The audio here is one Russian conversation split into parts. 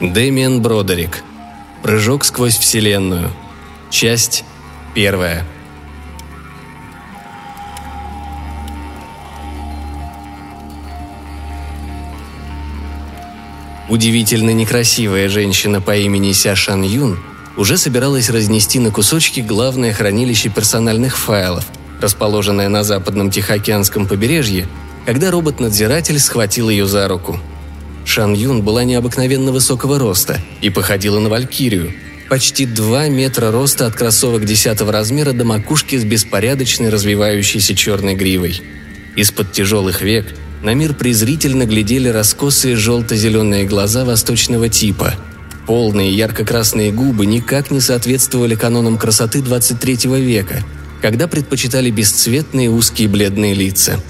Дэмиан Бродерик. Прыжок сквозь Вселенную. Часть первая. Удивительно некрасивая женщина по имени Ся Шан Юн уже собиралась разнести на кусочки главное хранилище персональных файлов, расположенное на западном Тихоокеанском побережье, когда робот-надзиратель схватил ее за руку. Шан Юн была необыкновенно высокого роста и походила на валькирию. Почти 2 метра роста от кроссовок 10 размера до макушки с беспорядочной развивающейся черной гривой. Из-под тяжелых век – на мир презрительно глядели раскосые желто-зеленые глаза восточного типа. Полные ярко-красные губы никак не соответствовали канонам красоты 23 века, когда предпочитали бесцветные узкие бледные лица.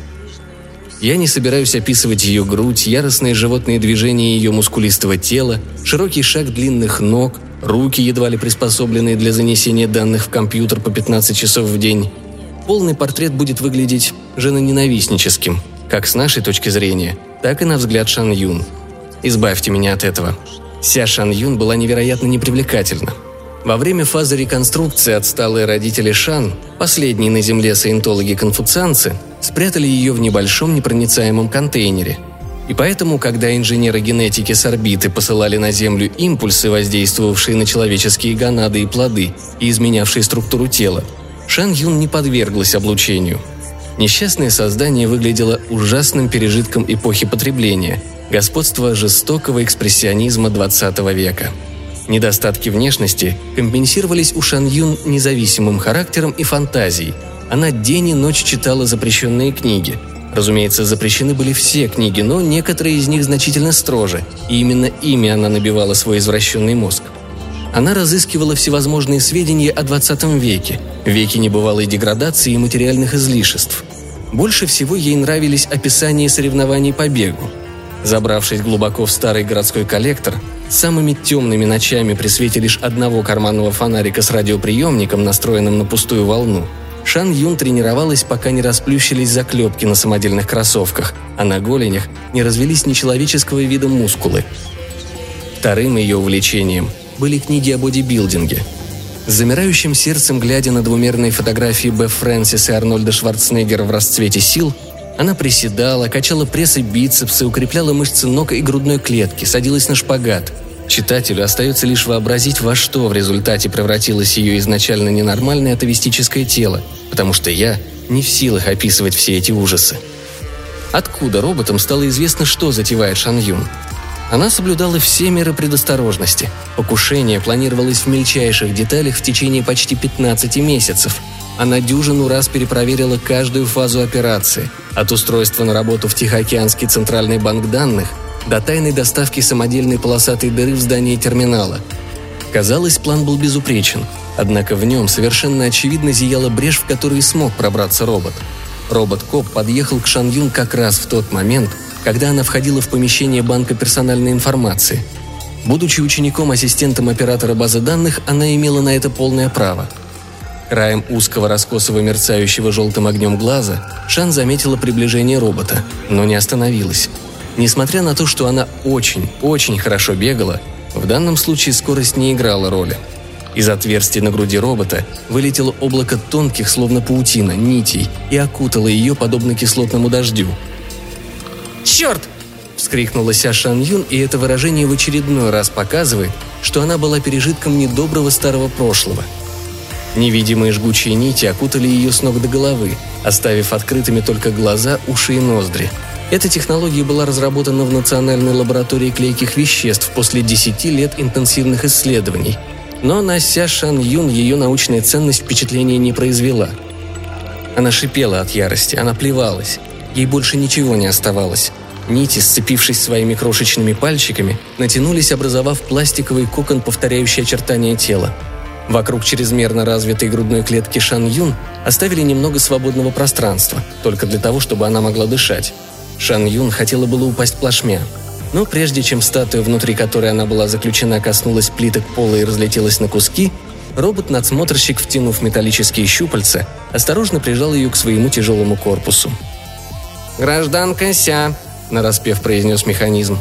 Я не собираюсь описывать ее грудь, яростные животные движения ее мускулистого тела, широкий шаг длинных ног, руки, едва ли приспособленные для занесения данных в компьютер по 15 часов в день. Полный портрет будет выглядеть женоненавистническим – как с нашей точки зрения, так и на взгляд Шан Юн. Избавьте меня от этого. Ся Шан Юн была невероятно непривлекательна. Во время фазы реконструкции отсталые родители Шан, последние на Земле саентологи-конфуцианцы, спрятали ее в небольшом непроницаемом контейнере. И поэтому, когда инженеры генетики с орбиты посылали на Землю импульсы, воздействовавшие на человеческие гонады и плоды и изменявшие структуру тела, Шан Юн не подверглась облучению – Несчастное создание выглядело ужасным пережитком эпохи потребления, господства жестокого экспрессионизма XX века. Недостатки внешности компенсировались у Шан Юн независимым характером и фантазией. Она день и ночь читала запрещенные книги. Разумеется, запрещены были все книги, но некоторые из них значительно строже, и именно ими она набивала свой извращенный мозг. Она разыскивала всевозможные сведения о 20 веке, веке небывалой деградации и материальных излишеств. Больше всего ей нравились описания соревнований по бегу. Забравшись глубоко в старый городской коллектор, самыми темными ночами при свете лишь одного карманного фонарика с радиоприемником, настроенным на пустую волну, Шан Юн тренировалась, пока не расплющились заклепки на самодельных кроссовках, а на голенях не развелись нечеловеческого вида мускулы. Вторым ее увлечением были книги о бодибилдинге – с замирающим сердцем, глядя на двумерные фотографии Б. Фрэнсис и Арнольда Шварценеггера в расцвете сил, она приседала, качала пресс и бицепсы, укрепляла мышцы ног и грудной клетки, садилась на шпагат. Читателю остается лишь вообразить, во что в результате превратилось ее изначально ненормальное атовистическое тело, потому что я не в силах описывать все эти ужасы. Откуда роботам стало известно, что затевает Шан Юн? Она соблюдала все меры предосторожности. Покушение планировалось в мельчайших деталях в течение почти 15 месяцев. Она дюжину раз перепроверила каждую фазу операции, от устройства на работу в Тихоокеанский центральный банк данных до тайной доставки самодельной полосатой дыры в здании терминала. Казалось, план был безупречен, однако в нем совершенно очевидно зияла брешь, в которую смог пробраться робот. Робот-коп подъехал к Шан Юн как раз в тот момент, когда она входила в помещение банка персональной информации. Будучи учеником-ассистентом оператора базы данных, она имела на это полное право. Краем узкого раскосого мерцающего желтым огнем глаза Шан заметила приближение робота, но не остановилась. Несмотря на то, что она очень, очень хорошо бегала, в данном случае скорость не играла роли. Из отверстия на груди робота вылетело облако тонких, словно паутина, нитей и окутало ее подобно кислотному дождю – Черт!» – вскрикнула Ся Шан Юн, и это выражение в очередной раз показывает, что она была пережитком недоброго старого прошлого. Невидимые жгучие нити окутали ее с ног до головы, оставив открытыми только глаза, уши и ноздри. Эта технология была разработана в Национальной лаборатории клейких веществ после 10 лет интенсивных исследований. Но на Ся Шан Юн ее научная ценность впечатления не произвела. Она шипела от ярости, она плевалась. Ей больше ничего не оставалось. Нити, сцепившись своими крошечными пальчиками, натянулись, образовав пластиковый кокон, повторяющий очертания тела. Вокруг чрезмерно развитой грудной клетки Шан Юн оставили немного свободного пространства, только для того, чтобы она могла дышать. Шан Юн хотела было упасть плашмя. Но прежде чем статуя, внутри которой она была заключена, коснулась плиток пола и разлетелась на куски, робот-надсмотрщик, втянув металлические щупальца, осторожно прижал ее к своему тяжелому корпусу. «Гражданка Ся», – нараспев произнес механизм.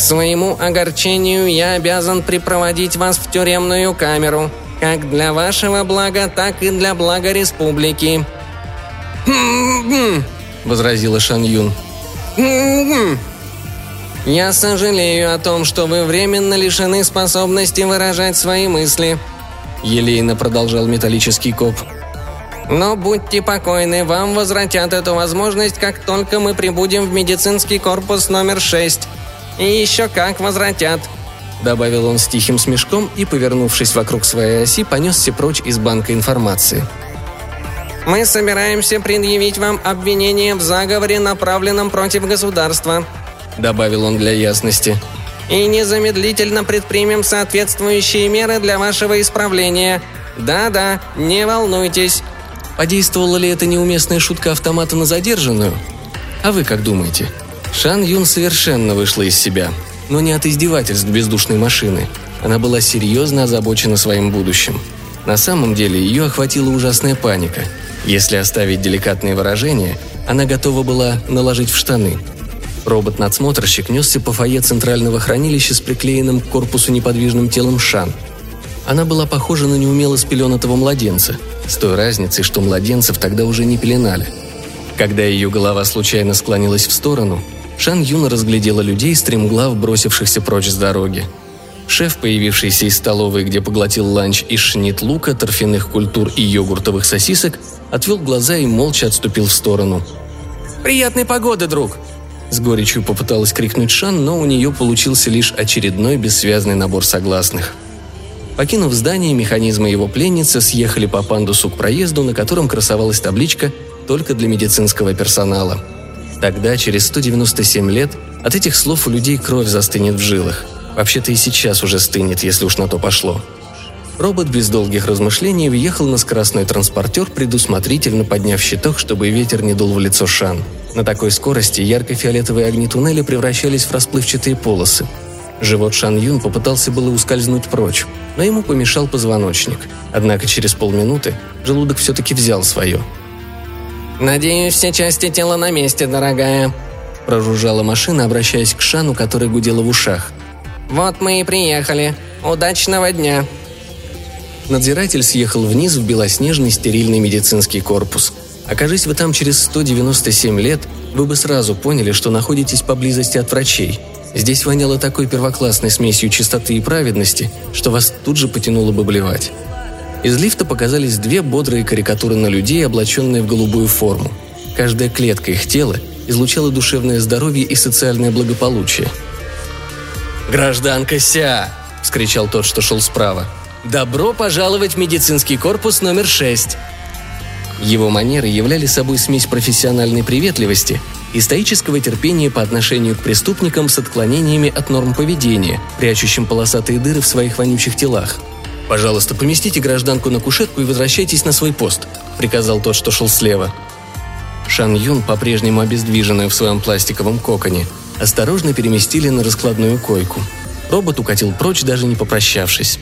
К своему огорчению я обязан припроводить вас в тюремную камеру, как для вашего блага, так и для блага республики». Возразила Шан Юн. «Я сожалею о том, что вы временно лишены способности выражать свои мысли», — елейно продолжал металлический коп. «Но будьте покойны, вам возвратят эту возможность, как только мы прибудем в медицинский корпус номер 6. И еще как возвратят», — добавил он с тихим смешком и, повернувшись вокруг своей оси, понесся прочь из банка информации. «Мы собираемся предъявить вам обвинение в заговоре, направленном против государства», — добавил он для ясности. «И незамедлительно предпримем соответствующие меры для вашего исправления. Да-да, не волнуйтесь». Подействовала ли эта неуместная шутка автомата на задержанную? А вы как думаете? Шан Юн совершенно вышла из себя, но не от издевательств бездушной машины. Она была серьезно озабочена своим будущим. На самом деле ее охватила ужасная паника. Если оставить деликатные выражения, она готова была наложить в штаны – Робот-надсмотрщик несся по фойе центрального хранилища с приклеенным к корпусу неподвижным телом Шан. Она была похожа на неумело спеленатого младенца, с той разницей, что младенцев тогда уже не пеленали. Когда ее голова случайно склонилась в сторону, Шан Юна разглядела людей, стремглав бросившихся прочь с дороги. Шеф, появившийся из столовой, где поглотил ланч из шнит лука, торфяных культур и йогуртовых сосисок, отвел глаза и молча отступил в сторону. «Приятной погоды, друг!» С горечью попыталась крикнуть Шан, но у нее получился лишь очередной бессвязный набор согласных. Покинув здание, механизмы его пленницы съехали по пандусу к проезду, на котором красовалась табличка «Только для медицинского персонала». Тогда, через 197 лет, от этих слов у людей кровь застынет в жилах. Вообще-то и сейчас уже стынет, если уж на то пошло. Робот без долгих размышлений въехал на скоростной транспортер, предусмотрительно подняв щиток, чтобы ветер не дул в лицо Шан – на такой скорости ярко-фиолетовые огни туннеля превращались в расплывчатые полосы. Живот Шан Юн попытался было ускользнуть прочь, но ему помешал позвоночник. Однако через полминуты желудок все-таки взял свое. «Надеюсь, все части тела на месте, дорогая», – прожужжала машина, обращаясь к Шану, который гудела в ушах. «Вот мы и приехали. Удачного дня!» Надзиратель съехал вниз в белоснежный стерильный медицинский корпус – Окажись вы там через 197 лет, вы бы сразу поняли, что находитесь поблизости от врачей. Здесь воняло такой первоклассной смесью чистоты и праведности, что вас тут же потянуло бы блевать. Из лифта показались две бодрые карикатуры на людей, облаченные в голубую форму. Каждая клетка их тела излучала душевное здоровье и социальное благополучие. «Гражданка Ся!» – вскричал тот, что шел справа. «Добро пожаловать в медицинский корпус номер 6!» Его манеры являли собой смесь профессиональной приветливости и стоического терпения по отношению к преступникам с отклонениями от норм поведения, прячущим полосатые дыры в своих вонючих телах. «Пожалуйста, поместите гражданку на кушетку и возвращайтесь на свой пост», – приказал тот, что шел слева. Шан Юн, по-прежнему обездвиженную в своем пластиковом коконе, осторожно переместили на раскладную койку. Робот укатил прочь, даже не попрощавшись.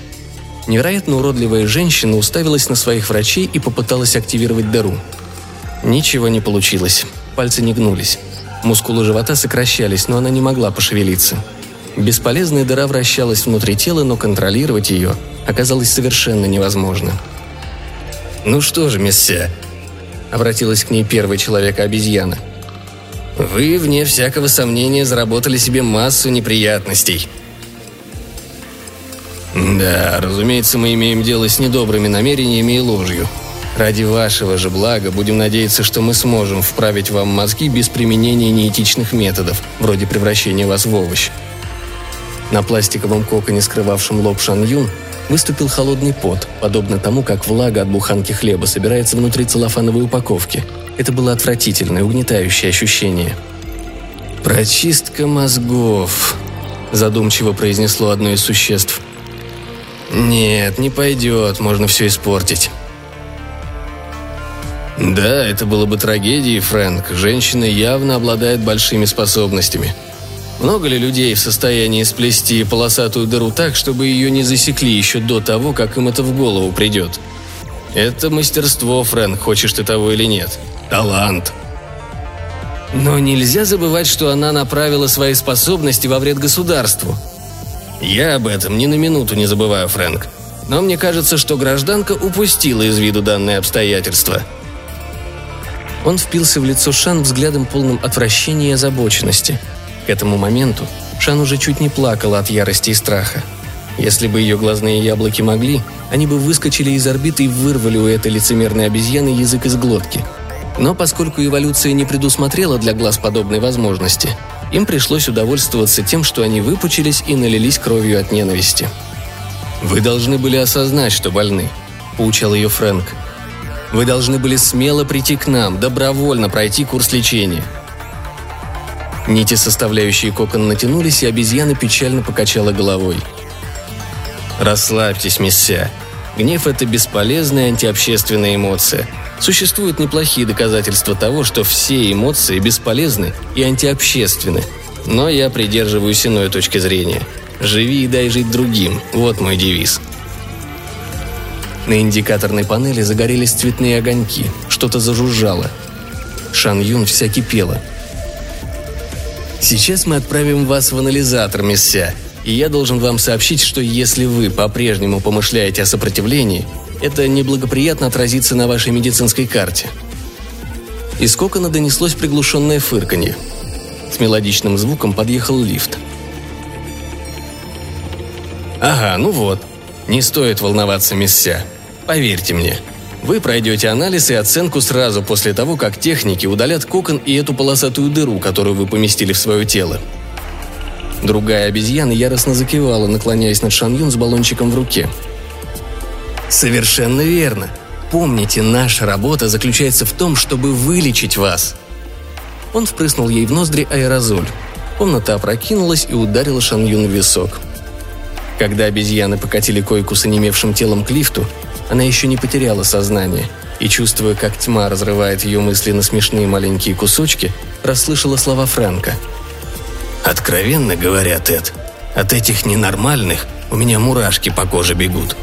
Невероятно уродливая женщина уставилась на своих врачей и попыталась активировать дару. Ничего не получилось. Пальцы не гнулись. Мускулы живота сокращались, но она не могла пошевелиться. Бесполезная дыра вращалась внутри тела, но контролировать ее оказалось совершенно невозможно. «Ну что же, миссе?» – обратилась к ней первый человек-обезьяна. «Вы, вне всякого сомнения, заработали себе массу неприятностей. «Да, разумеется, мы имеем дело с недобрыми намерениями и ложью. Ради вашего же блага будем надеяться, что мы сможем вправить вам мозги без применения неэтичных методов, вроде превращения вас в овощ». На пластиковом коконе, скрывавшем лоб Шан Юн, выступил холодный пот, подобно тому, как влага от буханки хлеба собирается внутри целлофановой упаковки. Это было отвратительное, угнетающее ощущение. «Прочистка мозгов», – задумчиво произнесло одно из существ – «Нет, не пойдет, можно все испортить». «Да, это было бы трагедией, Фрэнк. Женщина явно обладает большими способностями. Много ли людей в состоянии сплести полосатую дыру так, чтобы ее не засекли еще до того, как им это в голову придет? Это мастерство, Фрэнк, хочешь ты того или нет. Талант». Но нельзя забывать, что она направила свои способности во вред государству. Я об этом ни на минуту не забываю, Фрэнк. Но мне кажется, что гражданка упустила из виду данные обстоятельства. Он впился в лицо Шан взглядом полным отвращения и озабоченности. К этому моменту Шан уже чуть не плакала от ярости и страха. Если бы ее глазные яблоки могли, они бы выскочили из орбиты и вырвали у этой лицемерной обезьяны язык из глотки – но поскольку эволюция не предусмотрела для глаз подобной возможности, им пришлось удовольствоваться тем, что они выпучились и налились кровью от ненависти. «Вы должны были осознать, что больны», – поучал ее Фрэнк. «Вы должны были смело прийти к нам, добровольно пройти курс лечения». Нити, составляющие кокон, натянулись, и обезьяна печально покачала головой. «Расслабьтесь, мисся. Гнев – это бесполезная антиобщественная эмоция – Существуют неплохие доказательства того, что все эмоции бесполезны и антиобщественны. Но я придерживаюсь иной точки зрения. «Живи и дай жить другим» – вот мой девиз. На индикаторной панели загорелись цветные огоньки, что-то зажужжало. Шан Юн вся кипела. «Сейчас мы отправим вас в анализатор, мисся, и я должен вам сообщить, что если вы по-прежнему помышляете о сопротивлении, это неблагоприятно отразится на вашей медицинской карте. Из кокона донеслось приглушенное фырканье. С мелодичным звуком подъехал лифт. «Ага, ну вот. Не стоит волноваться, мисся. Поверьте мне. Вы пройдете анализ и оценку сразу после того, как техники удалят кокон и эту полосатую дыру, которую вы поместили в свое тело». Другая обезьяна яростно закивала, наклоняясь над Шаньюн с баллончиком в руке – Совершенно верно. Помните, наша работа заключается в том, чтобы вылечить вас. Он впрыснул ей в ноздри аэрозоль. Комната опрокинулась и ударила Шаньюн в висок. Когда обезьяны покатили койку с онемевшим телом к лифту, она еще не потеряла сознание и, чувствуя, как тьма разрывает ее мысли на смешные маленькие кусочки, расслышала слова Фрэнка. «Откровенно говоря, Тед, от этих ненормальных у меня мурашки по коже бегут»,